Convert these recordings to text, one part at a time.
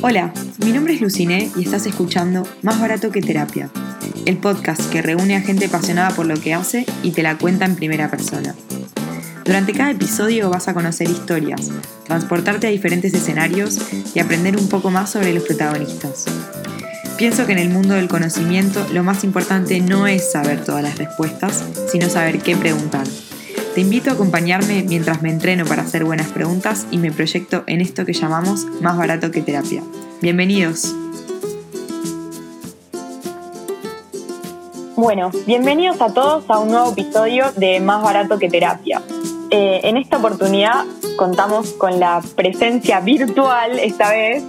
Hola, mi nombre es Luciné y estás escuchando Más Barato que Terapia, el podcast que reúne a gente apasionada por lo que hace y te la cuenta en primera persona. Durante cada episodio vas a conocer historias, transportarte a diferentes escenarios y aprender un poco más sobre los protagonistas. Pienso que en el mundo del conocimiento lo más importante no es saber todas las respuestas, sino saber qué preguntar. Te invito a acompañarme mientras me entreno para hacer buenas preguntas y me proyecto en esto que llamamos más barato que terapia. Bienvenidos. Bueno, bienvenidos a todos a un nuevo episodio de Más barato que terapia. Eh, en esta oportunidad contamos con la presencia virtual, esta vez,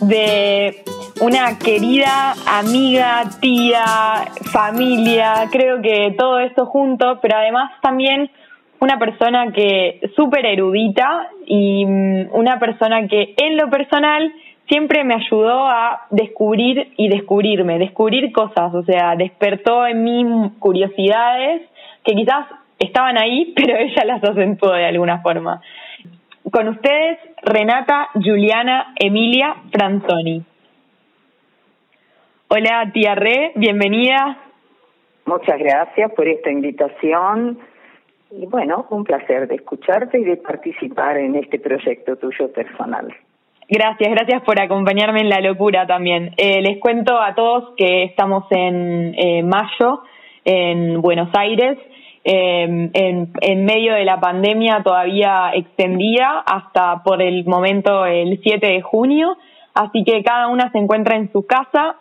de una querida amiga, tía, familia, creo que todo esto junto, pero además también una persona que súper erudita y mm, una persona que en lo personal siempre me ayudó a descubrir y descubrirme, descubrir cosas, o sea, despertó en mí curiosidades que quizás estaban ahí, pero ella las acentuó de alguna forma. Con ustedes, Renata Juliana Emilia Franzoni. Hola, tía Re, bienvenida. Muchas gracias por esta invitación. Y bueno, un placer de escucharte y de participar en este proyecto tuyo personal. Gracias, gracias por acompañarme en la locura también. Eh, les cuento a todos que estamos en eh, mayo en Buenos Aires, em, en, en medio de la pandemia todavía extendida hasta por el momento el 7 de junio, así que cada una se encuentra en su casa.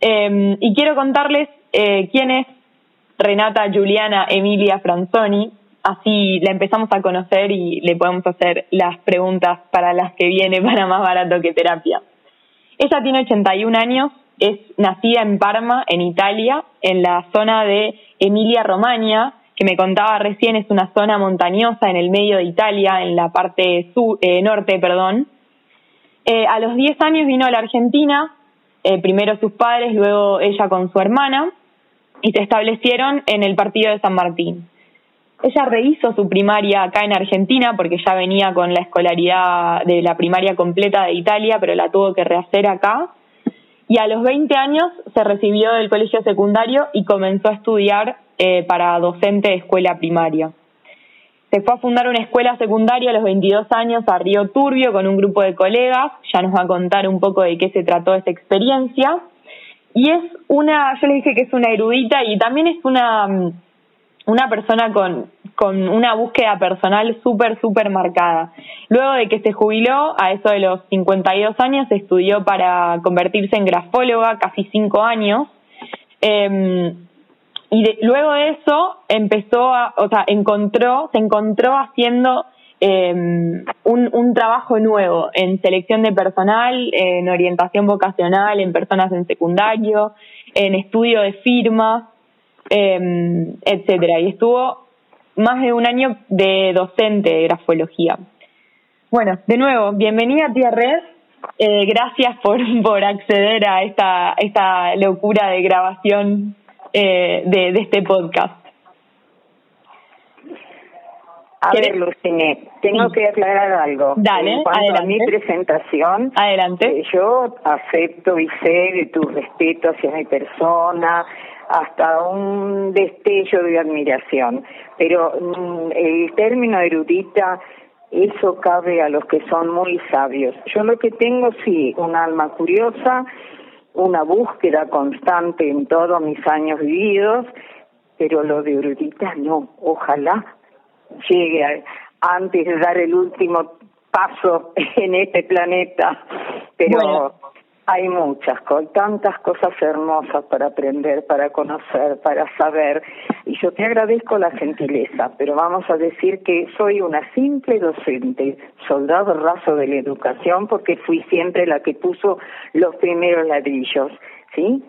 Em, y quiero contarles eh, quién es Renata Juliana Emilia Franzoni, así la empezamos a conocer y le podemos hacer las preguntas para las que viene para más barato que terapia. Ella tiene 81 años, es nacida en Parma, en Italia, en la zona de Emilia Romagna, que me contaba recién es una zona montañosa en el medio de Italia, en la parte sur, eh, norte, perdón. Eh, a los 10 años vino a la Argentina, eh, primero sus padres, luego ella con su hermana, y se establecieron en el partido de San Martín. Ella rehizo su primaria acá en Argentina porque ya venía con la escolaridad de la primaria completa de Italia, pero la tuvo que rehacer acá. Y a los 20 años se recibió del colegio secundario y comenzó a estudiar eh, para docente de escuela primaria. Se fue a fundar una escuela secundaria a los 22 años a Río Turbio con un grupo de colegas. Ya nos va a contar un poco de qué se trató esa experiencia. Y es una, yo le dije que es una erudita y también es una mm, una persona con, con una búsqueda personal súper, súper marcada. Luego de que se jubiló, a eso de los 52 años, estudió para convertirse en grafóloga, casi cinco años. Eh, y luego de eso empezó a, o sea, encontró, se encontró haciendo eh, un, un trabajo nuevo en selección de personal, en orientación vocacional, en personas en secundario, en estudio de firmas eh, etcétera. Y estuvo más de un año de docente de grafología. Bueno, de nuevo, bienvenida tía Red. Eh, gracias por, por acceder a esta, esta locura de grabación eh, de, de este podcast. A ver, Lucine, tengo que aclarar algo. Dale, en cuanto a mi presentación, adelante. Eh, yo acepto y sé de tu respeto hacia mi persona, hasta un destello de admiración. Pero mm, el término erudita, eso cabe a los que son muy sabios. Yo lo que tengo, sí, un alma curiosa, una búsqueda constante en todos mis años vividos, pero lo de erudita no. Ojalá llegue antes de dar el último paso en este planeta. Pero hay muchas cosas, tantas cosas hermosas para aprender, para conocer, para saber. Y yo te agradezco la gentileza, pero vamos a decir que soy una simple docente, soldado raso de la educación, porque fui siempre la que puso los primeros ladrillos, ¿sí?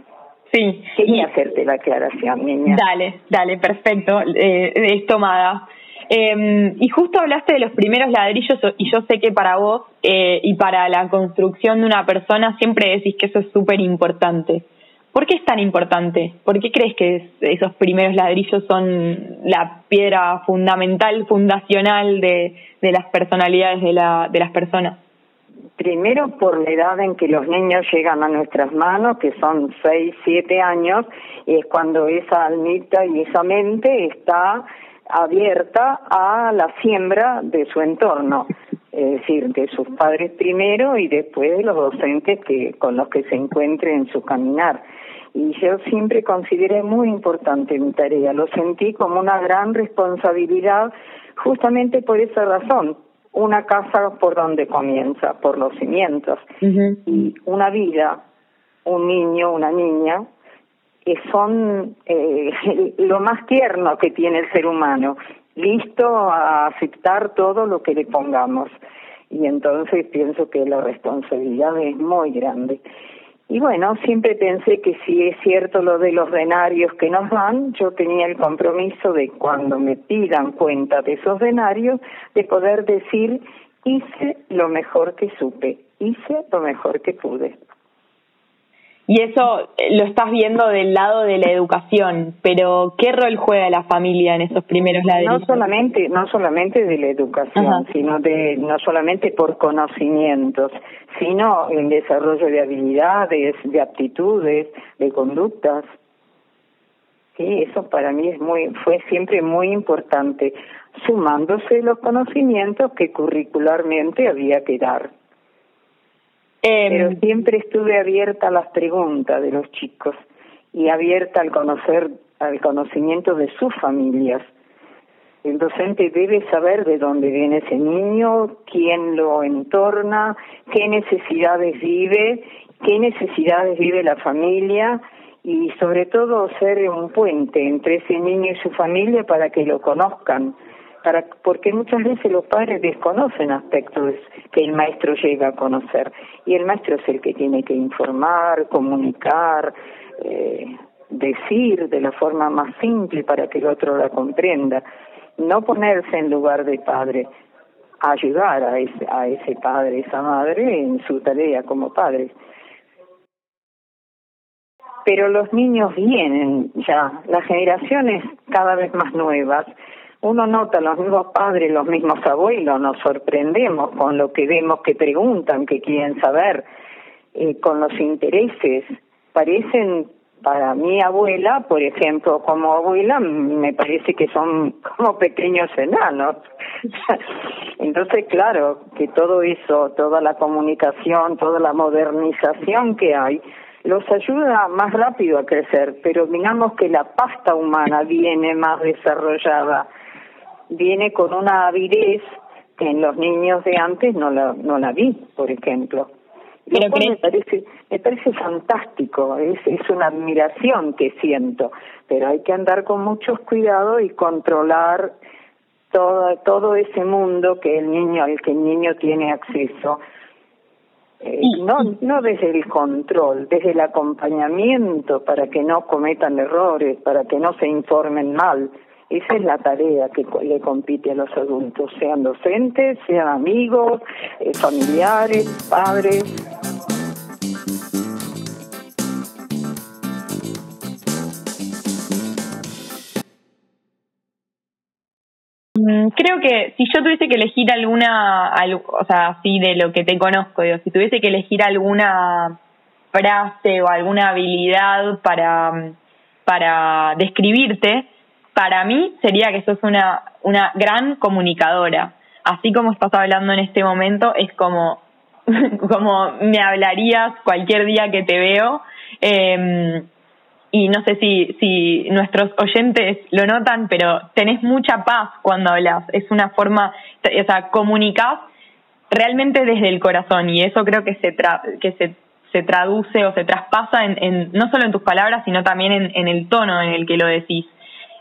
Sí. Quería hacerte la aclaración, niña. Dale, dale, perfecto, eh, es tomada. Eh, y justo hablaste de los primeros ladrillos y yo sé que para vos eh, y para la construcción de una persona siempre decís que eso es súper importante. ¿Por qué es tan importante? ¿Por qué crees que esos primeros ladrillos son la piedra fundamental, fundacional de, de las personalidades de, de las personas? Primero por la edad en que los niños llegan a nuestras manos, que son 6, 7 años, y es cuando esa almita y esa mente está abierta a la siembra de su entorno, es decir, de sus padres primero y después de los docentes que con los que se encuentre en su caminar. Y yo siempre consideré muy importante mi tarea, lo sentí como una gran responsabilidad justamente por esa razón, una casa por donde comienza, por los cimientos, y una vida, un niño, una niña, que son eh, lo más tierno que tiene el ser humano, listo a aceptar todo lo que le pongamos. Y entonces pienso que la responsabilidad es muy grande. Y bueno, siempre pensé que si es cierto lo de los denarios que nos dan, yo tenía el compromiso de cuando me pidan cuenta de esos denarios, de poder decir, hice lo mejor que supe, hice lo mejor que pude. Y eso eh, lo estás viendo del lado de la educación, pero ¿qué rol juega la familia en esos primeros ladrillos? No solamente, no solamente de la educación, sino de no solamente por conocimientos, sino en desarrollo de habilidades, de aptitudes, de conductas. Sí, eso para mí es muy, fue siempre muy importante, sumándose los conocimientos que curricularmente había que dar. Em, Pero siempre estuve abierta a las preguntas de los chicos y abierta al conocer, al conocimiento de sus familias. El docente debe saber de dónde viene ese niño, quién lo entorna, qué necesidades vive, qué necesidades vive la familia y sobre todo ser un puente entre ese niño y su familia para que lo conozcan para, porque muchas veces los padres desconocen aspectos que el maestro llega a conocer y el maestro es el que tiene que informar, comunicar, eh, decir de la forma más simple para que el otro la comprenda, no ponerse en lugar de padre, ayudar a ese, a ese padre, esa madre en su tarea como padre. Pero los niños vienen ya, las generaciones cada vez más nuevas uno nota los mismos padres, los mismos abuelos, nos sorprendemos con lo que vemos que preguntan, que quieren saber, con los intereses. Parecen, para mi abuela, por ejemplo, como abuela, me parece que son como pequeños enanos. Entonces, claro, que todo eso, toda la comunicación, toda la modernización que hay, los ayuda más rápido a crecer, pero digamos que la pasta humana viene más desarrollada viene con una avidez que en los niños de antes no la, no la vi, por ejemplo. Pero me parece me parece fantástico, es, es una admiración que siento, pero hay que andar con muchos cuidados y controlar todo, todo ese mundo que el niño al que el niño tiene acceso. Eh, no, no desde el control, desde el acompañamiento para que no cometan errores, para que no se informen mal, esa es la tarea que le compite a los adultos, sean docentes, sean amigos, eh, familiares, padres. Mm, creo que si yo tuviese que elegir alguna, o sea, así de lo que te conozco, digo, si tuviese que elegir alguna frase o alguna habilidad para, para describirte, para mí sería que sos una, una gran comunicadora. Así como estás hablando en este momento, es como, como me hablarías cualquier día que te veo. Em, y no sé si, si nuestros oyentes lo notan, pero tenés mucha paz cuando hablas. Es una forma, o sea, comunicás realmente desde el corazón y eso creo que se, tra que se, se traduce o se traspasa en, en, no solo en tus palabras, sino también en, en el tono en el que lo decís.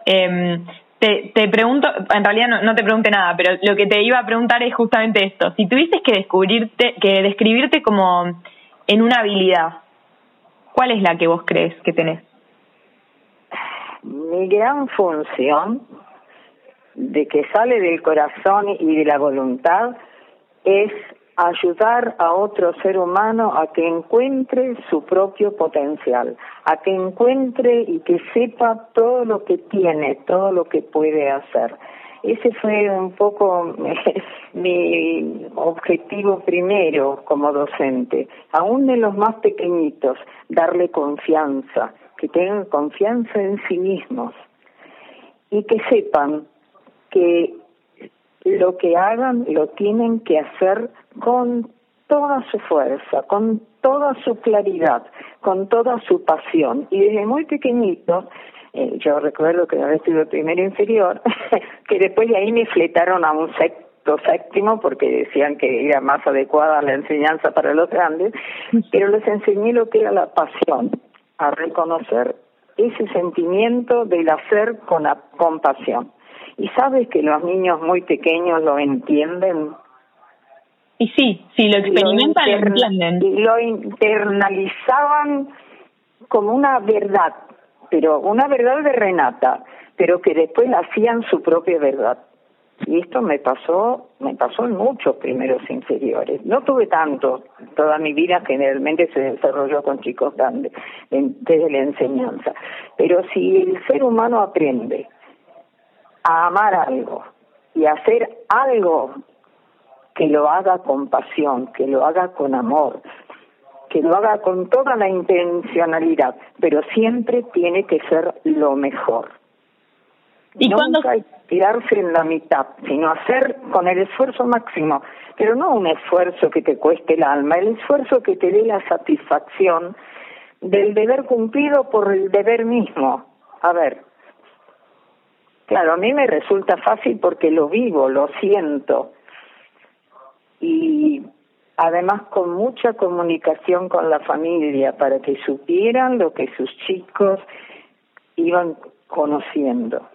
Eh, te, te, pregunto, en realidad no, no, te pregunte nada, pero lo que te iba a preguntar es justamente esto. Si tuvieses que descubrirte, que describirte como en una habilidad, ¿cuál es la que vos crees que tenés? Mi gran función de que sale del corazón y de la voluntad es ayudar a otro ser humano a que encuentre su propio potencial, a que encuentre y que sepa todo lo que tiene, todo lo que puede hacer. ese fue un poco mi objetivo primero como docente, aún de los más pequeñitos, darle confianza, que tengan confianza en sí mismos y que sepan que lo que hagan lo tienen que hacer con toda su fuerza, con toda su claridad, con toda su pasión. Y desde muy pequeñito, eh, yo recuerdo que había estuve primero inferior, que después de ahí me fletaron a un sexto séptimo porque decían que era más adecuada la enseñanza para los grandes, pero les enseñé lo que era la pasión, a reconocer ese sentimiento del hacer con, la, compasión. Y sabes que los niños muy pequeños lo entienden. Y sí, si lo experimentan, lo, entienden. Lo internalizaban como una verdad, pero una verdad de Renata, pero que después la hacían su propia verdad. Y esto me pasó, me pasó en muchos primeros inferiores. No tuve tanto, toda mi vida generalmente se desarrolló con chicos grandes, desde la enseñanza. Pero si el ser humano aprende a amar algo y a hacer algo que lo haga con pasión, que lo haga con amor, que lo haga con toda la intencionalidad, pero siempre tiene que ser lo mejor. Y Nunca hay tirarse en la mitad, sino hacer con el esfuerzo máximo, pero no un esfuerzo que te cueste el alma, el esfuerzo que te dé la satisfacción del deber cumplido por el deber mismo. A ver, claro, a mí me resulta fácil porque lo vivo, lo siento, y además con mucha comunicación con la familia para que supieran lo que sus chicos iban conociendo.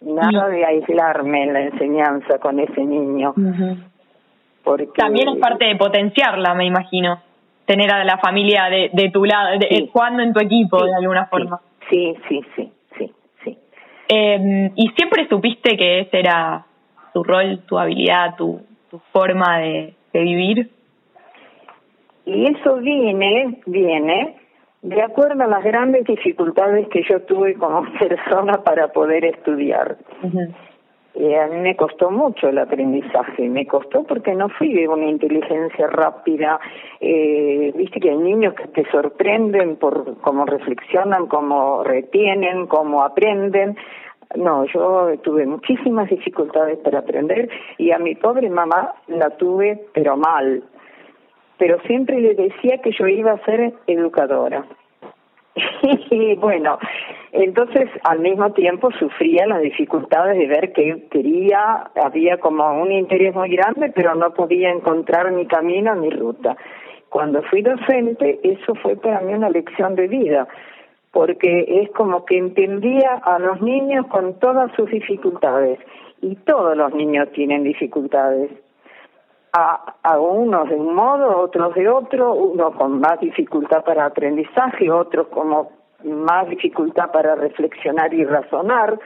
Nada de aislarme en la enseñanza con ese niño. porque También es parte de potenciarla, me imagino. Tener a la familia de, de tu lado, de, jugando en tu equipo de alguna forma. Sí, sí, sí, sí, sí. Eh, ¿Y siempre supiste que ese era tu rol, tu habilidad, tu, tu forma de, de vivir? Y eso viene, viene de acuerdo a las grandes dificultades que yo tuve como persona para poder estudiar. Eh, a mí me costó mucho el aprendizaje, me costó porque no fui de una inteligencia rápida. Eh, Viste que hay niños que te sorprenden por cómo reflexionan, cómo retienen, cómo aprenden. No, yo tuve muchísimas dificultades para aprender y a mi pobre mamá la tuve, pero mal, pero siempre le decía que yo iba a ser educadora. y bueno, entonces al mismo tiempo sufría las dificultades de ver que quería, había como un interés muy grande, pero no podía encontrar mi camino ni ruta. Cuando fui docente, eso fue para mí una lección de vida, porque es como que entendía a los niños con todas sus dificultades, y todos los niños tienen dificultades, a, a unos de un modo, otros de otro, uno con más dificultad para aprendizaje, otros como más dificultad para reflexionar y razonar,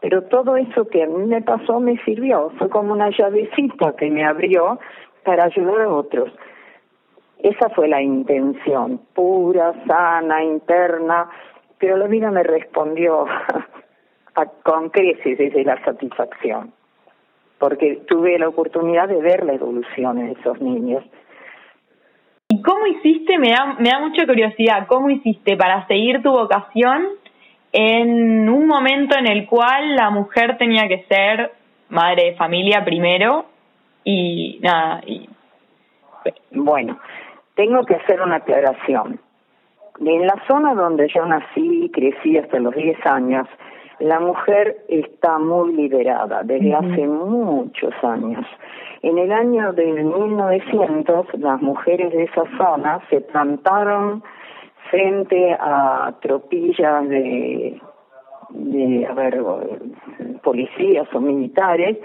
pero todo eso que a mí me pasó me sirvió, fue como una llavecita que me abrió para ayudar a otros. Esa fue la intención, pura, sana, interna, pero la vida me respondió con creces desde la satisfacción porque tuve la oportunidad de ver la evolución en esos niños. ¿Y cómo hiciste? Me da, me da mucha curiosidad, ¿cómo hiciste para seguir tu vocación en un momento en el cual la mujer tenía que ser madre de familia primero y nada? Y... Bueno, tengo que hacer una aclaración. En la zona donde yo nací y crecí hasta los 10 años, la mujer está muy liberada desde hace muchos años. En el año de 1900, las mujeres de esa zona se plantaron frente a tropillas de, de a ver, policías o militares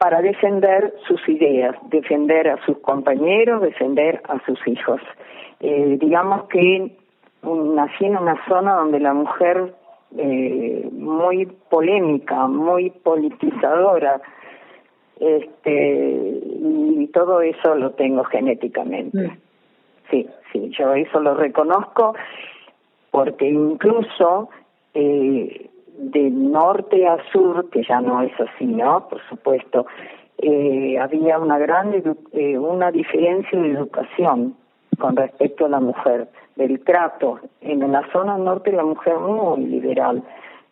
para defender sus ideas, defender a sus compañeros, defender a sus hijos. Eh, digamos que nací en una zona donde la mujer eh, muy polémica, muy politizadora, este y todo eso lo tengo genéticamente. Mm. Sí, sí, yo eso lo reconozco porque incluso eh, de norte a sur, que ya no es así, ¿no? Por supuesto, eh, había una gran eh, una diferencia de educación con respecto a la mujer, del trato. En la zona norte la mujer muy liberal.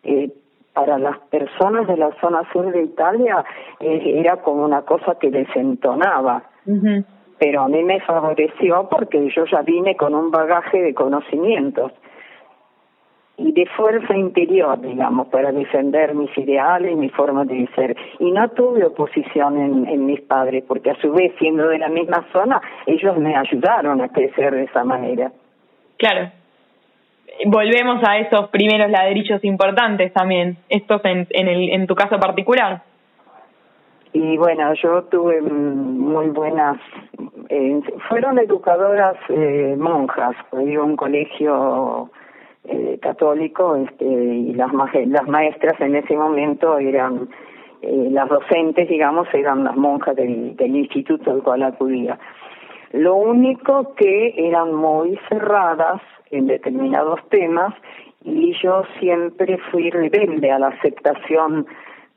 Eh, para las personas de la zona sur de Italia era como una cosa que desentonaba. Pero a mí me favoreció porque yo ya vine con un bagaje de conocimientos y de fuerza interior, digamos, para defender mis ideales mi forma de ser. Y no tuve oposición en, en mis padres, porque a su vez, siendo de la misma zona, ellos me ayudaron a crecer de esa manera. Claro. Volvemos a esos primeros ladrillos importantes también, estos en, en, el, en tu caso particular. Y bueno, yo tuve muy buenas, eh, fueron educadoras eh, monjas, fui a un colegio eh, católico este, y las, las maestras en ese momento eran, eh, las docentes, digamos, eran las monjas del, del instituto al cual acudía. Lo único que eran muy cerradas en determinados temas y yo siempre fui rebelde a la aceptación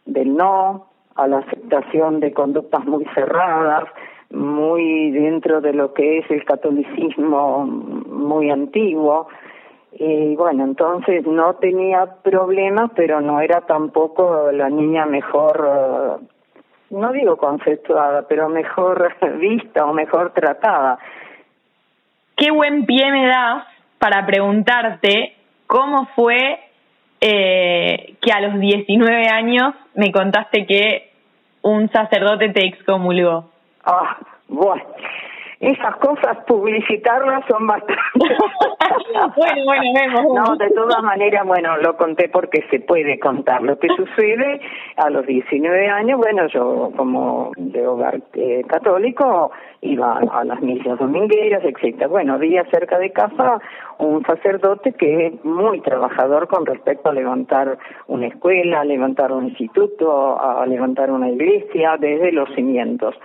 del no, a la aceptación de conductas muy cerradas, muy dentro de lo que es el catolicismo muy antiguo, y bueno, entonces no tenía problemas, pero no era tampoco la niña mejor, eh, no digo conceptuada, pero mejor vista o mejor tratada. Qué buen pie me das para preguntarte cómo fue eh, que a los 19 años me contaste que un sacerdote te excomulgó. Ah, bueno esas cosas publicitarlas son bastante. Bueno bueno vemos no de todas maneras bueno lo conté porque se puede contar lo que sucede. A los 19 años bueno yo como de hogar eh, católico iba a las misas domingueras etcétera bueno había cerca de casa un sacerdote que es muy trabajador con respecto a levantar una escuela a levantar un instituto a levantar una iglesia desde los cimientos.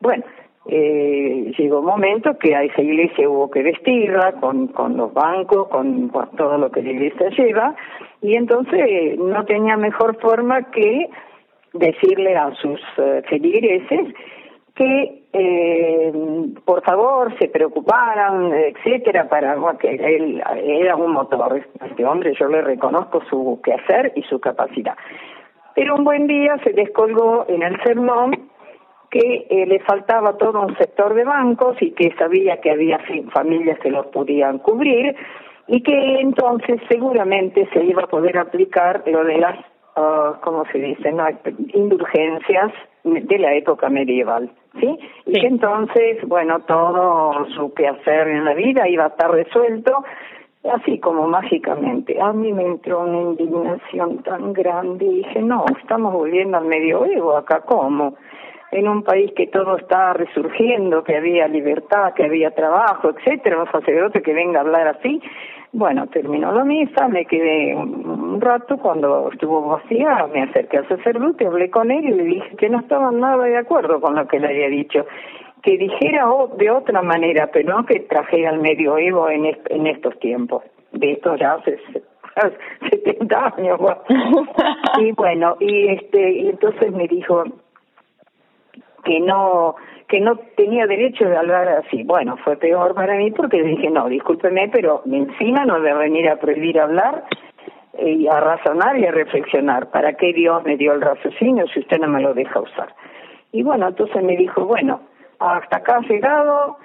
Bueno eh, llegó un momento que a esa iglesia hubo que vestirla con, con los bancos, con, todo lo que la iglesia lleva, y entonces no tenía mejor forma que decirle a sus eh, feligreses que eh, por favor se preocuparan, etcétera, para que él era un motor. Este hombre yo le reconozco su quehacer y su capacidad. Pero un buen día se descolgó en el sermón que eh, le faltaba todo un sector de bancos y que sabía que había familias que los podían cubrir y que entonces seguramente se iba a poder aplicar lo de las, uh, ¿cómo se dice?, no, indulgencias de la época medieval, ¿sí? Y que entonces, bueno, todo su quehacer en la vida iba a estar resuelto así como mágicamente. A mí me entró una indignación tan grande y dije, no, estamos volviendo al medioevo, acá cómo en un país que todo está resurgiendo, que había libertad, que había trabajo, etcétera, un sacerdote que venga a hablar así. Bueno, terminó la misa, me quedé un rato, cuando estuvo vacía, me acerqué al sacerdote, hablé con él y le dije que no estaba nada de acuerdo con lo que le había dicho, que dijera de otra manera, pero no que trajera al medioevo en, en estos tiempos. De esto ya hace 70 años. y bueno, y este, y entonces me dijo, que no que no tenía derecho de hablar así. Bueno, fue peor para mí porque dije, no, discúlpeme, pero encima no debe venir a prohibir hablar y a razonar y a reflexionar. ¿Para qué Dios me dio el raciocinio si usted no me lo deja usar? Y bueno, entonces me dijo, bueno, hasta acá ha llegado,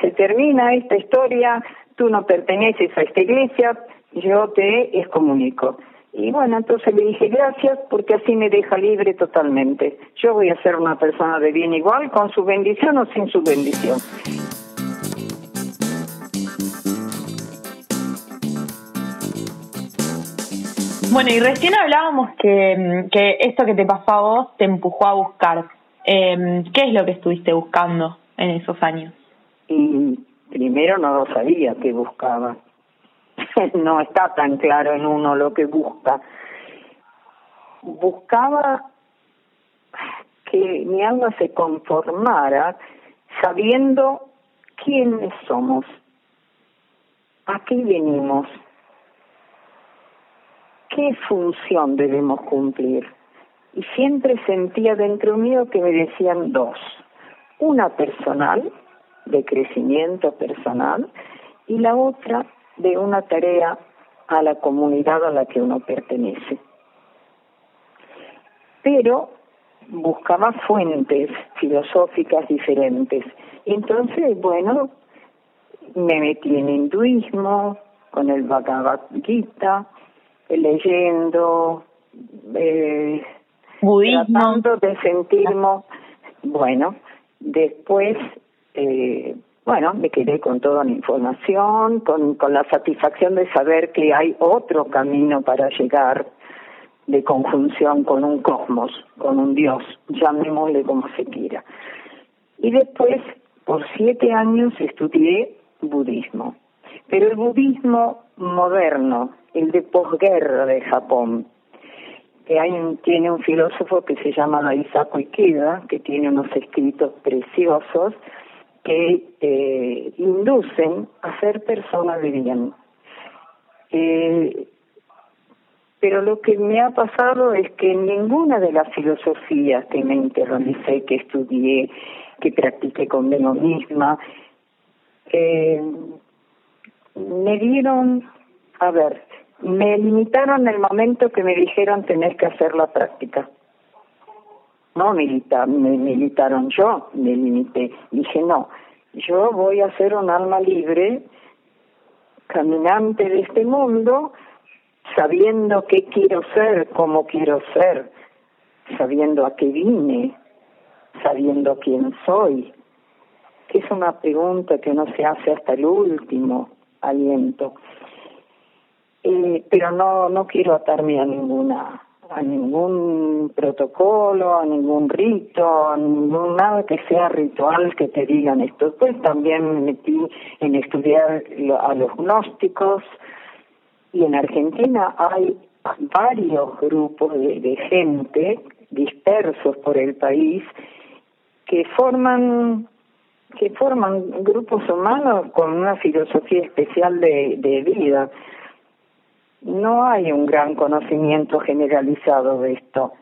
se termina esta historia, tú no perteneces a esta iglesia, yo te excomunico. Y bueno, entonces le dije gracias porque así me deja libre totalmente. Yo voy a ser una persona de bien igual, con su bendición o sin su bendición. Bueno, y recién hablábamos que, que esto que te pasó a vos te empujó a buscar. Eh, ¿Qué es lo que estuviste buscando en esos años? Y primero no lo sabía que buscaba no está tan claro en uno lo que busca. Buscaba que mi alma se conformara sabiendo quiénes somos, a qué venimos, ¿qué función debemos cumplir? Y siempre sentía dentro mío que me decían dos. Una personal, de crecimiento personal, y la otra de una tarea a la comunidad a la que uno pertenece. Pero buscaba fuentes filosóficas diferentes. Entonces, bueno, me metí en hinduismo, con el Bhagavad Gita, leyendo, eh, budismo. tratando de sentirme, bueno, después, eh, bueno, me quedé con toda la información, con, con la satisfacción de saber que hay otro camino para llegar de conjunción con un cosmos, con un Dios, llamémosle como se quiera. Y después, por siete años, estudié budismo, pero el budismo moderno, el de posguerra de Japón, que hay un, tiene un filósofo que se llama Daisaku Ikeda, que tiene unos escritos preciosos que eh, inducen a ser personas de bien. Eh, pero lo que me ha pasado es que ninguna de las filosofías que me interiorizé, que estudié, que practiqué conmigo misma, eh, me dieron, a ver, me limitaron el momento que me dijeron tenés que hacer la práctica. No me, me limitaron yo, me limité. Dije, no, yo voy a ser un alma libre, caminante de este mundo, sabiendo qué quiero ser, cómo quiero ser, sabiendo a qué vine, sabiendo quién soy, que es una pregunta que no se hace hasta el último aliento. Eh, pero no no quiero atarme a ninguna a ningún protocolo, a ningún rito, a ningún nada que sea ritual que te digan esto. Después también me metí en estudiar a los gnósticos, y en Argentina hay varios grupos de, gente dispersos por el país que forman que forman grupos humanos con una filosofía especial de, de vida. No hay un gran conocimiento generalizado de esto,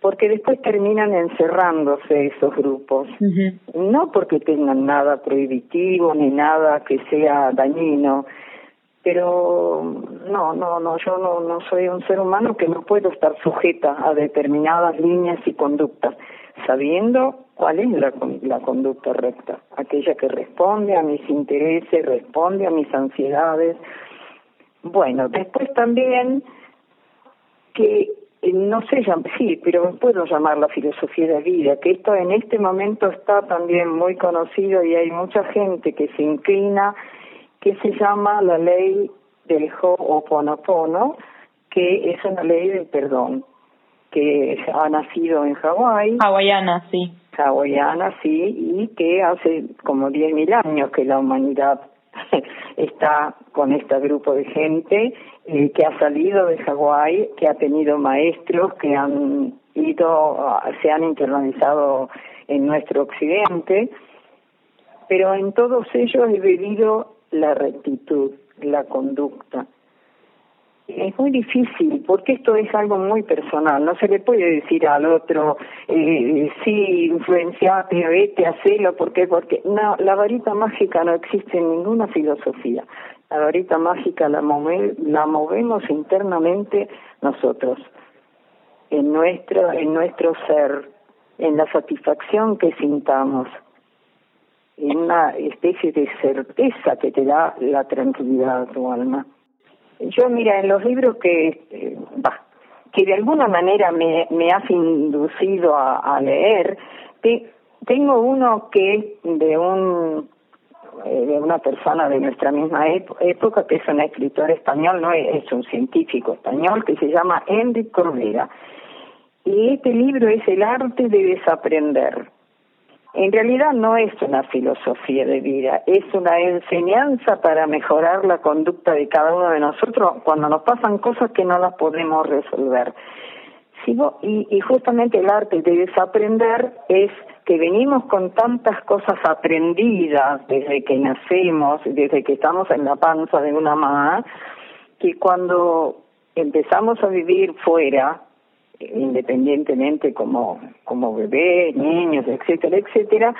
porque después terminan encerrándose esos grupos, no porque tengan nada prohibitivo ni nada que sea dañino, pero no, no, no, yo no, no soy un ser humano que no puedo estar sujeta a determinadas líneas y conductas, sabiendo cuál es la, la conducta recta, aquella que responde a mis intereses, responde a mis ansiedades. Bueno, después también que eh, no sé, sí, pero puedo llamar la filosofía de vida, que esto en este momento está también muy conocido y hay mucha gente que se inclina que se llama la ley del Ho'oponopono, que es una ley del perdón, que ha nacido en Hawái. Hawaiana, sí. Hawaiana, sí, y que hace como 10.000 años que la humanidad está con este grupo de gente eh, que ha salido de Hawái, que ha tenido maestros que han ido, se han internalizado en nuestro occidente, pero en todos ellos he vivido la rectitud, la conducta. Es muy difícil porque esto es algo muy personal, no se le puede decir al otro, eh, sí, influenciate, vete, hacelo, ¿por qué? Porque no, la varita mágica no existe en ninguna filosofía. La varita mágica la, la movemos internamente nosotros, en nuestro, en nuestro ser, en la satisfacción que sintamos en una especie de certeza que te da la tranquilidad a tu alma. Yo, mira, en los libros que, este, que de alguna manera me, me has inducido a, leer, tengo uno que de un eh, de una persona de nuestra misma época, que es un escritor español, no es, un científico español, que se llama Enrique Corbera. Y este libro es El arte de desaprender en realidad no es una filosofía de vida, es una enseñanza para mejorar la conducta de cada uno de nosotros cuando nos pasan cosas que no las podemos resolver. Y, y justamente el arte de desaprender es que venimos con tantas cosas aprendidas desde que nacemos, desde que estamos en la panza de una mamá, que cuando empezamos a vivir fuera, independientemente como, como bebés, niños, etcétera, etcétera,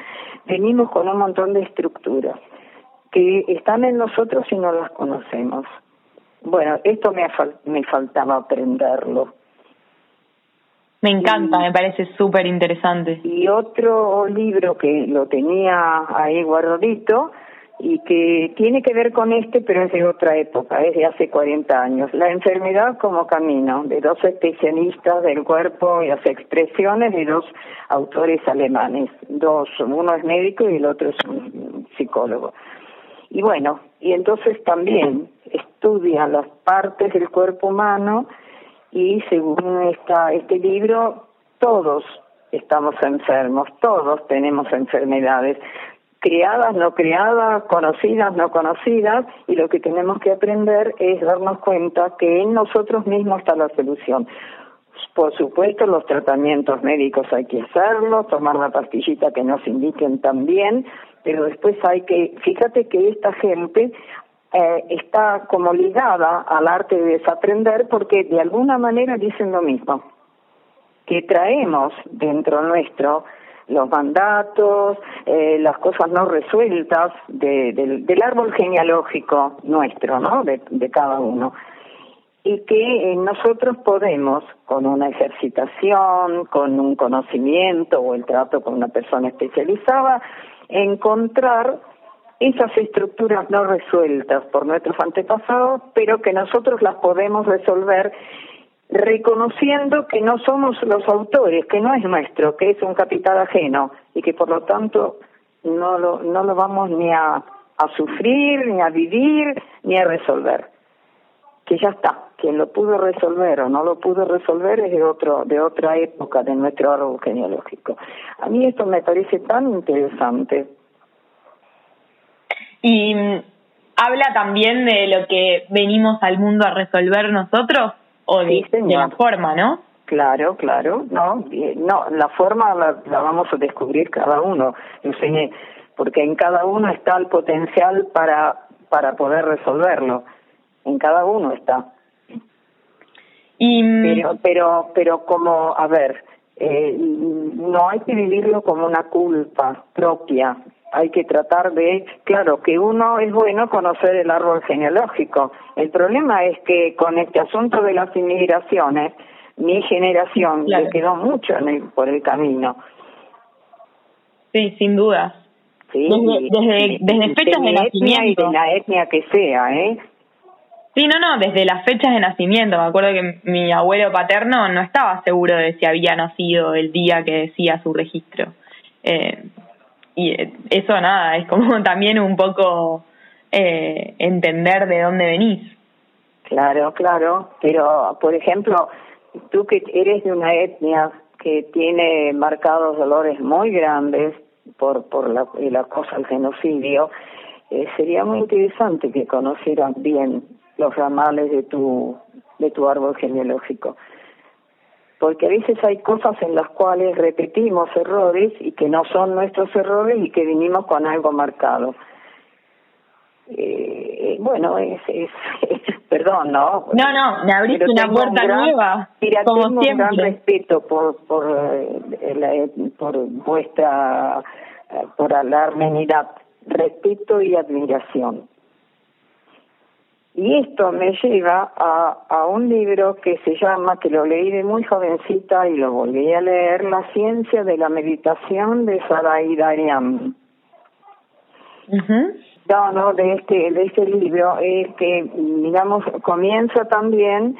venimos con un montón de estructuras que están en nosotros y no las conocemos. Bueno, esto me, me faltaba aprenderlo. Me encanta, me parece súper interesante. Y otro libro que lo tenía ahí guardadito y que tiene que ver con este, pero es de otra época, es de hace 40 años. La enfermedad como camino, de dos especialistas del cuerpo y las expresiones de dos autores alemanes. Dos, uno es médico y el otro es un psicólogo. Y bueno, y entonces también estudia las partes del cuerpo humano y según esta, este libro, todos estamos enfermos, todos tenemos enfermedades, criadas, no criadas, conocidas, no conocidas, y lo que tenemos que aprender es darnos cuenta que en nosotros mismos está la solución. Por supuesto, los tratamientos médicos hay que hacerlos, tomar la pastillita que nos indiquen también, pero después hay que, fíjate que esta gente eh, está como ligada al arte de desaprender porque de alguna manera dicen lo mismo, que traemos dentro nuestro los mandatos, eh, las cosas no resueltas del árbol genealógico nuestro, ¿no? De, de cada uno. Y que eh, nosotros podemos, con una ejercitación, con un conocimiento o el trato con una persona especializada, encontrar esas estructuras no resueltas por nuestros antepasados, pero que nosotros las podemos resolver reconociendo que no somos los autores, que no es nuestro, que es un capital ajeno y que por lo tanto no lo, no lo vamos ni a, a sufrir, ni a vivir, ni a resolver. Que ya está, quien lo pudo resolver o no lo pudo resolver es de, otro, de otra época de nuestro árbol genealógico. A mí esto me parece tan interesante. Y mm, habla también de lo que venimos al mundo a resolver nosotros o de, la forma, ¿no? Claro, claro, no, no, la forma la, vamos a descubrir cada uno, porque en cada uno está el potencial para para poder resolverlo, en cada uno está. Y pero pero pero como a ver, eh, no hay que vivirlo como una culpa propia, hay que tratar de, claro, que uno es bueno conocer el árbol genealógico. El problema es que con este asunto de las inmigraciones, mi generación le quedó mucho en el, por el camino. Sí, sin duda. Sí, desde, desde, fechas de, nacimiento. Y de la etnia que sea, ¿eh? Sí, no, no, desde las fechas de nacimiento. Me acuerdo que mi abuelo paterno no estaba seguro de si había nacido el día que decía su registro. Eh, y eso nada, es como también un poco eh, entender de dónde venís. Claro, claro, pero por ejemplo, tú que eres de una etnia que tiene marcados dolores muy grandes por por la, la cosa del genocidio, eh, sería muy interesante que conocieran bien los ramales de tu de tu árbol genealógico porque a veces hay cosas en las cuales repetimos errores y que no son nuestros errores y que vinimos con algo marcado. Eh, bueno, es, es, perdón, ¿no? No, no, me abriste una puerta nueva. Mira, como tengo siempre. un gran respeto por por, eh, por vuestra, eh, por la armenidad, respeto y admiración. Y esto me lleva a, a un libro que se llama, que lo leí de muy jovencita y lo volví a leer, La ciencia de la meditación de Sarai Dariam. No, no, de este, de este libro, es que, digamos, comienza también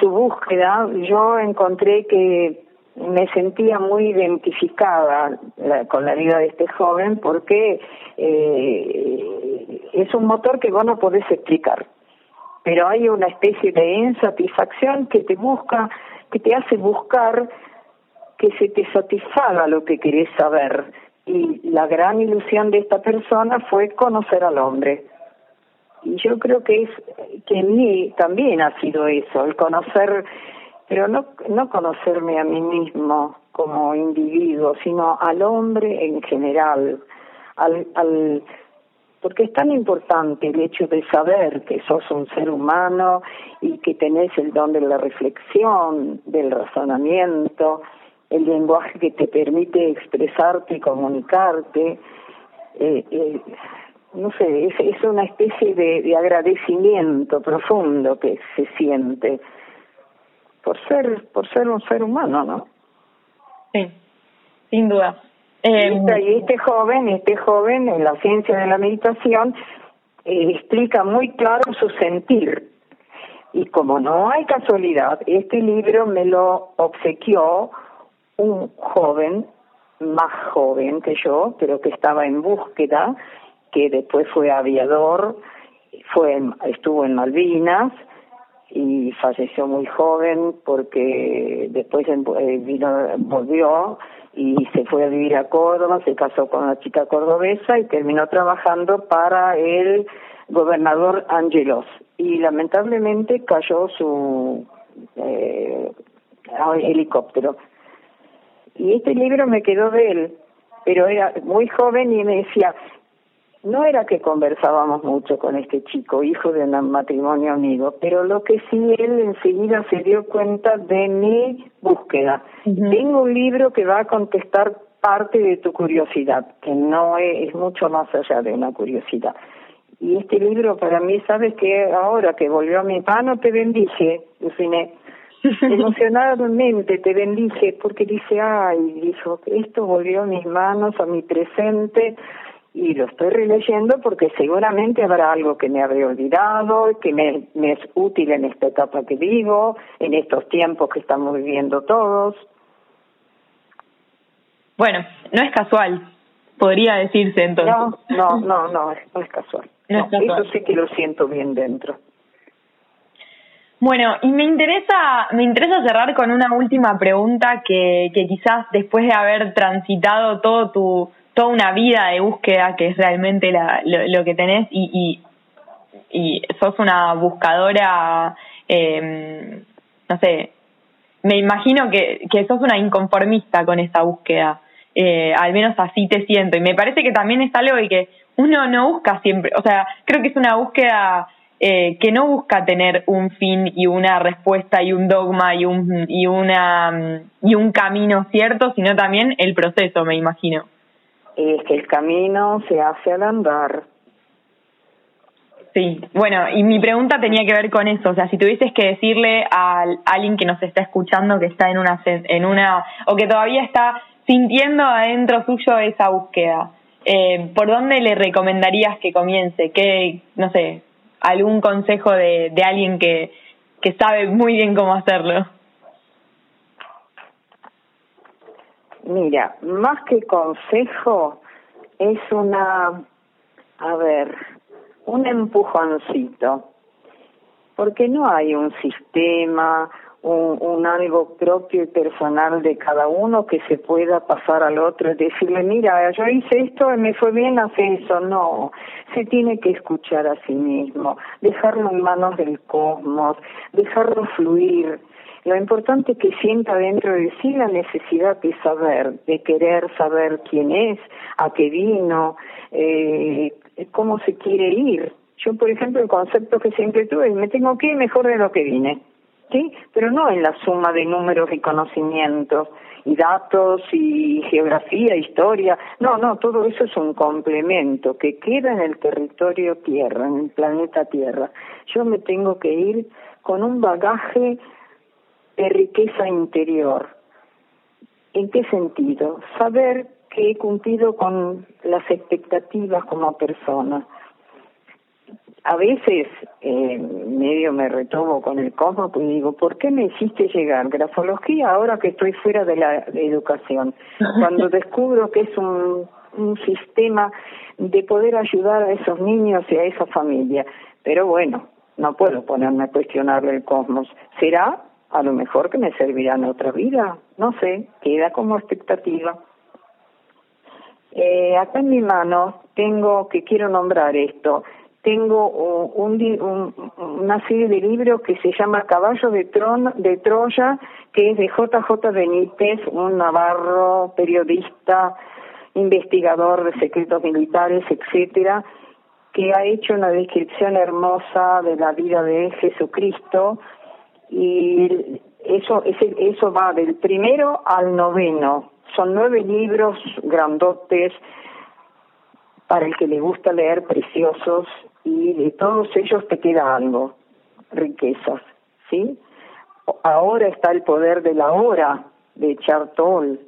su búsqueda. Yo encontré que me sentía muy identificada con la vida de este joven porque eh, es un motor que vos no podés explicar pero hay una especie de insatisfacción que te busca, que te hace buscar que se te satisfaga lo que querés saber. Y la gran ilusión de esta persona fue conocer al hombre. Y yo creo que es que en mí también ha sido eso, el conocer, pero no no conocerme a mí mismo como individuo, sino al hombre en general, al al porque es tan importante el hecho de saber que sos un ser humano y que tenés el don de la reflexión, del razonamiento, el lenguaje que te permite expresarte y comunicarte. Eh, eh, no sé, es, es una especie de, de agradecimiento profundo que se siente por ser por ser un ser humano, ¿no? Sí, sin duda. Eh, y este joven, este joven en la ciencia de la meditación eh, explica muy claro su sentir. Y como no hay casualidad, este libro me lo obsequió un joven, más joven que yo, pero que estaba en búsqueda, que después fue aviador, fue estuvo en Malvinas y falleció muy joven porque después eh, vino volvió y se fue a vivir a Córdoba, se casó con una chica cordobesa y terminó trabajando para el gobernador Angelos y lamentablemente cayó su eh, helicóptero. Y este libro me quedó de él, pero era muy joven y me decía, no era que conversábamos mucho con este chico, hijo de un matrimonio amigo, pero lo que sí él enseguida se dio cuenta de mi búsqueda. Tengo un libro que va a contestar parte de tu curiosidad, que no es, mucho más allá de una curiosidad. Y este libro para mí, sabes que ahora que volvió a mi mano, te bendice, Lucine. Emocionadamente te bendice porque dice, ay, dijo, esto volvió a mis manos, a mi presente, y lo estoy releyendo porque seguramente habrá algo que me habré olvidado, que me, es útil en esta etapa que vivo, en estos tiempos que estamos viviendo todos. Bueno, no es casual, podría decirse entonces. No, no, no, no, no es casual. No, Eso sí que lo siento bien dentro. Bueno, y me interesa, me interesa cerrar con una última pregunta que, que quizás después de haber transitado todo tu, toda una vida de búsqueda que es realmente la, lo, que tenés y, sos una buscadora, eh, no sé, me imagino que, que sos una inconformista con esta búsqueda, eh, al menos así te siento. Y me parece que también es algo que uno no busca siempre, o sea, creo que es una búsqueda eh, que no busca tener un fin y una respuesta y un dogma y un y una y un camino cierto, sino también el proceso, me imagino es que el camino se hace al andar. Sí, bueno, y mi pregunta tenía que ver con eso, o sea, si tuvieses que decirle a alguien que nos está escuchando que está en una en una o que todavía está sintiendo adentro suyo esa búsqueda, eh, ¿por dónde le recomendarías que comience? ¿Qué, no sé, algún consejo de, de alguien que, que sabe muy bien cómo hacerlo? Mira, más que consejo, es una, a ver, un empujoncito, porque no hay un sistema, un, un, algo propio y personal de cada uno que se pueda pasar al otro y decirle, mira, yo hice esto y me fue bien, hace eso. No, se tiene que escuchar a sí mismo, dejarlo en manos del cosmos, dejarlo fluir, lo importante es que sienta dentro de sí la necesidad de saber, de querer saber quién es, a qué vino, eh, cómo se quiere ir. Yo, por ejemplo, el concepto que siempre tuve es me tengo que ir mejor de lo que vine, ¿sí? Pero no en la suma de números y conocimientos y datos y geografía, historia. No, no, todo eso es un complemento que queda en el territorio Tierra, en el planeta Tierra. Yo me tengo que ir con un bagaje de riqueza interior. ¿En qué sentido? Saber que he cumplido con las expectativas como persona. A veces eh, medio me retomo con el cosmos y digo, ¿por qué me hiciste llegar? Grafología ahora que estoy fuera de la educación. Cuando descubro que es un, un sistema de poder ayudar a esos niños y a esa familia. Pero bueno, no puedo ponerme a cuestionarle el cosmos. ¿Será a lo mejor que me servirá en otra vida, no sé, queda como expectativa. Eh, acá en mi mano tengo, que quiero nombrar esto, tengo un, una serie de libros que se llama Caballo de, Tron, de Troya, que es de JJ Benítez, un navarro, periodista, investigador de secretos militares, etcétera, que ha hecho una descripción hermosa de la vida de Jesucristo y eso, ese, eso va del primero al noveno. Son nueve libros grandotes para el que le gusta leer preciosos y de todos ellos te queda algo, riquezas, ¿sí? Ahora está el poder de la hora de Chartol.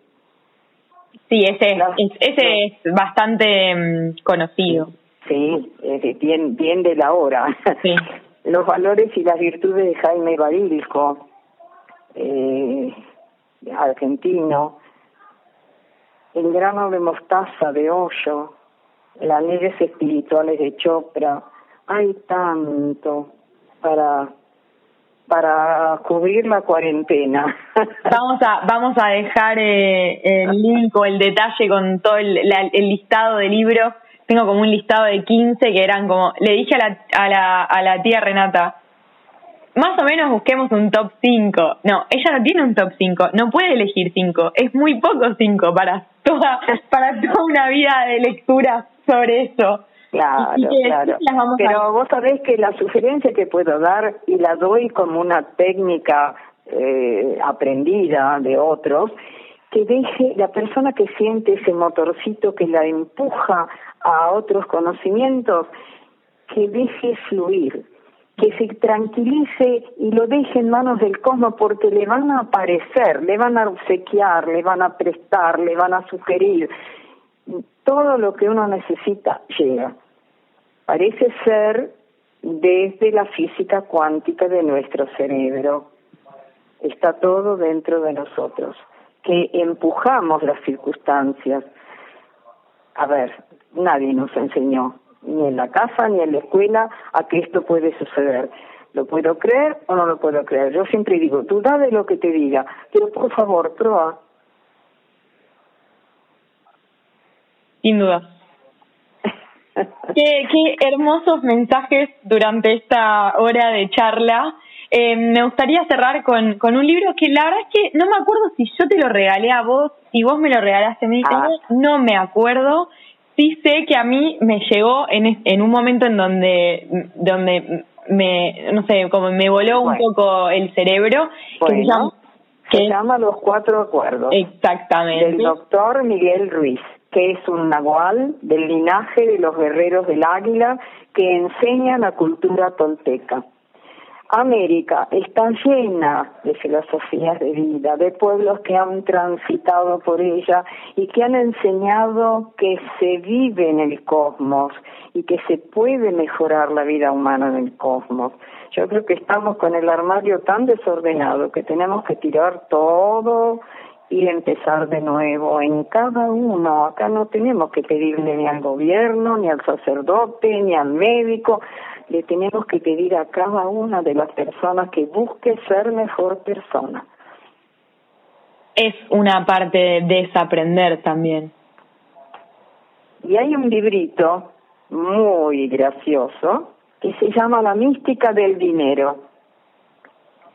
Sí, ese, es, ese es bastante mm, conocido. Sí, es bien, bien de la hora. Sí. Los valores y las virtudes de Jaime Barilco, eh, argentino. El grano de mostaza de Hoyo, las leyes espirituales de Chopra. Hay tanto para para cubrir la cuarentena. Vamos a vamos a dejar eh, el link o el detalle con todo el, el listado de libros tengo como un listado de 15 que eran como, le dije a la, a la, a la tía Renata, más o menos busquemos un top 5. No, ella no tiene un top 5, no puede elegir 5, es muy poco 5 para toda, para toda una vida de lectura sobre eso. Claro, claro. Pero vos sabés que la sugerencia que puedo dar, y la doy como una técnica eh, aprendida de otros, que deje la persona que siente ese motorcito que la empuja a otros conocimientos, que deje fluir, que se tranquilice y lo deje en manos del cosmos porque le van a aparecer, le van a obsequiar, le van a prestar, le van a sugerir. Todo lo que uno necesita llega. Parece ser desde la física cuántica de nuestro cerebro. Está todo dentro de nosotros, que empujamos las circunstancias. A ver, nadie nos enseñó, ni en la casa ni en la escuela, a que esto puede suceder. ¿Lo puedo creer o no lo puedo creer? Yo siempre digo, tú da de lo que te diga, pero por favor, prueba. Sin duda. qué, qué hermosos mensajes durante esta hora de charla. Eh, me gustaría cerrar con, con un libro que la verdad es que no me acuerdo si yo te lo regalé a vos, si vos me lo regalaste a mí, ah. no me acuerdo sí sé que a mí me llegó en, en un momento en donde, donde me, no sé, como me voló un poco el cerebro. que se llama, Los Cuatro Acuerdos. Exactamente. Del doctor Miguel Ruiz, que es un nahual del linaje de los guerreros del águila que enseña la cultura tolteca. América está llena de filosofías de vida, de pueblos que han transitado por ella y que han enseñado que se vive en el cosmos y que se puede mejorar la vida humana en el cosmos. Yo creo que estamos con el armario tan desordenado que tenemos que tirar todo y empezar de nuevo en cada uno. Acá no tenemos que pedirle ni al gobierno, ni al sacerdote, ni al médico le tenemos que pedir a cada una de las personas que busque ser mejor persona. Es una parte de desaprender también. Y hay un librito muy gracioso que se llama La mística del dinero.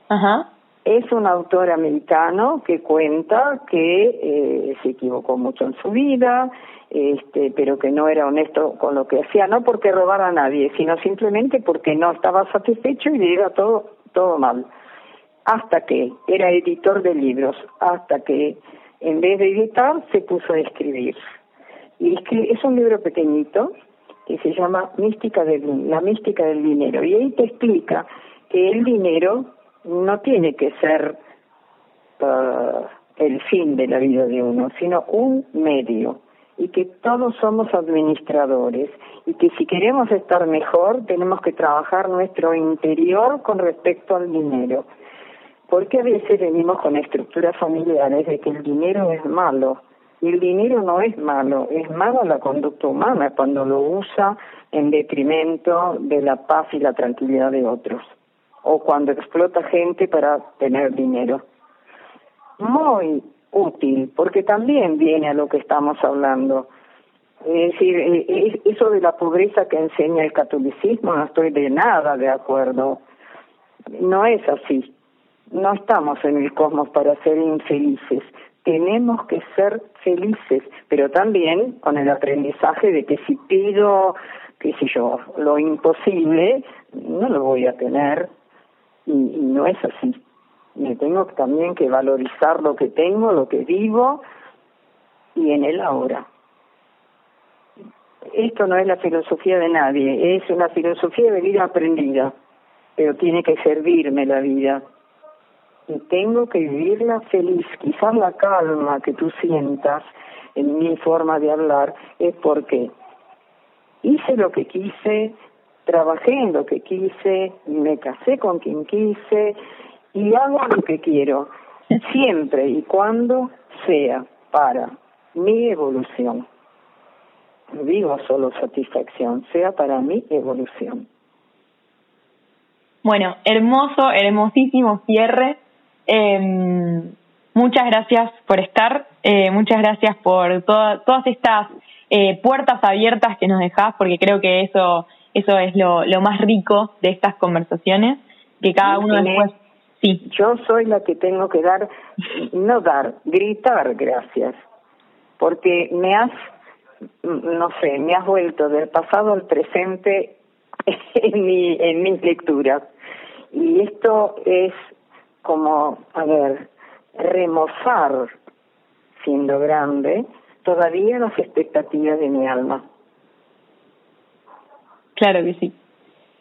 Ajá. Es un autor americano que cuenta que eh, se equivocó mucho en su vida, este, pero que no era honesto con lo que hacía, no porque robara a nadie, sino simplemente porque no estaba satisfecho y le iba todo, todo mal. Hasta que era editor de libros, hasta que en vez de editar se puso a escribir. Y es un libro pequeñito que se llama Mística del, La mística del dinero. Y ahí te explica que el dinero no tiene que ser uh, el fin de la vida de uno, sino un medio y que todos somos administradores y que si queremos estar mejor tenemos que trabajar nuestro interior con respecto al dinero. Porque a veces venimos con estructuras familiares de que el dinero es malo. Y el dinero no es malo, es malo la conducta humana cuando lo usa en detrimento de la paz y la tranquilidad de otros. O cuando explota gente para tener dinero. Muy útil, porque también viene a lo que estamos hablando. Es decir, eh, eso de la pobreza que enseña el catolicismo, no estoy de nada de acuerdo. No es así. No estamos en el cosmos para ser infelices. Tenemos que ser felices, pero también con el aprendizaje de que si pido qué sé yo, lo imposible, no lo voy a tener y, no es así. Me tengo también que valorizar lo que tengo, lo que vivo y en el ahora. Esto no es la filosofía de nadie, es una filosofía de vida aprendida, pero tiene que servirme la vida. Y tengo que vivirla feliz. Quizás la calma que tú sientas en mi forma de hablar es porque hice lo que quise, trabajé en lo que quise, me casé con quien quise y hago lo que quiero, siempre y cuando sea para mi evolución. No digo solo satisfacción, sea para mi evolución. Bueno, hermoso, hermosísimo cierre. Eh, muchas gracias por estar, eh, muchas gracias por todas estas eh, puertas abiertas que nos dejás, porque creo que eso, eso es lo, lo más rico de estas conversaciones, que cada uno después... Sí. Yo soy la que tengo que dar, no dar, gritar gracias, porque me has, no sé, me has vuelto del pasado al presente en, mi, en mis lecturas. Y esto es como, a ver, remozar, siendo grande, todavía las expectativas de mi alma. Claro que sí.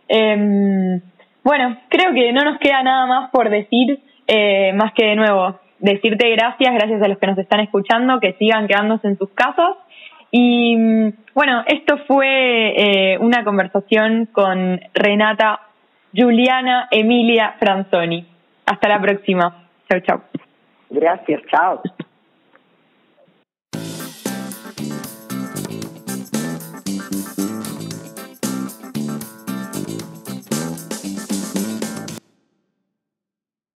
Eh, bueno, creo que no nos queda nada más por decir, eh, más que de nuevo, decirte gracias, gracias a los que nos están escuchando, que sigan quedándose en sus casas. Y bueno, esto fue eh, una conversación con Renata Juliana Emilia Franzoni. Hasta la próxima. Chau, chau. Gracias, chao.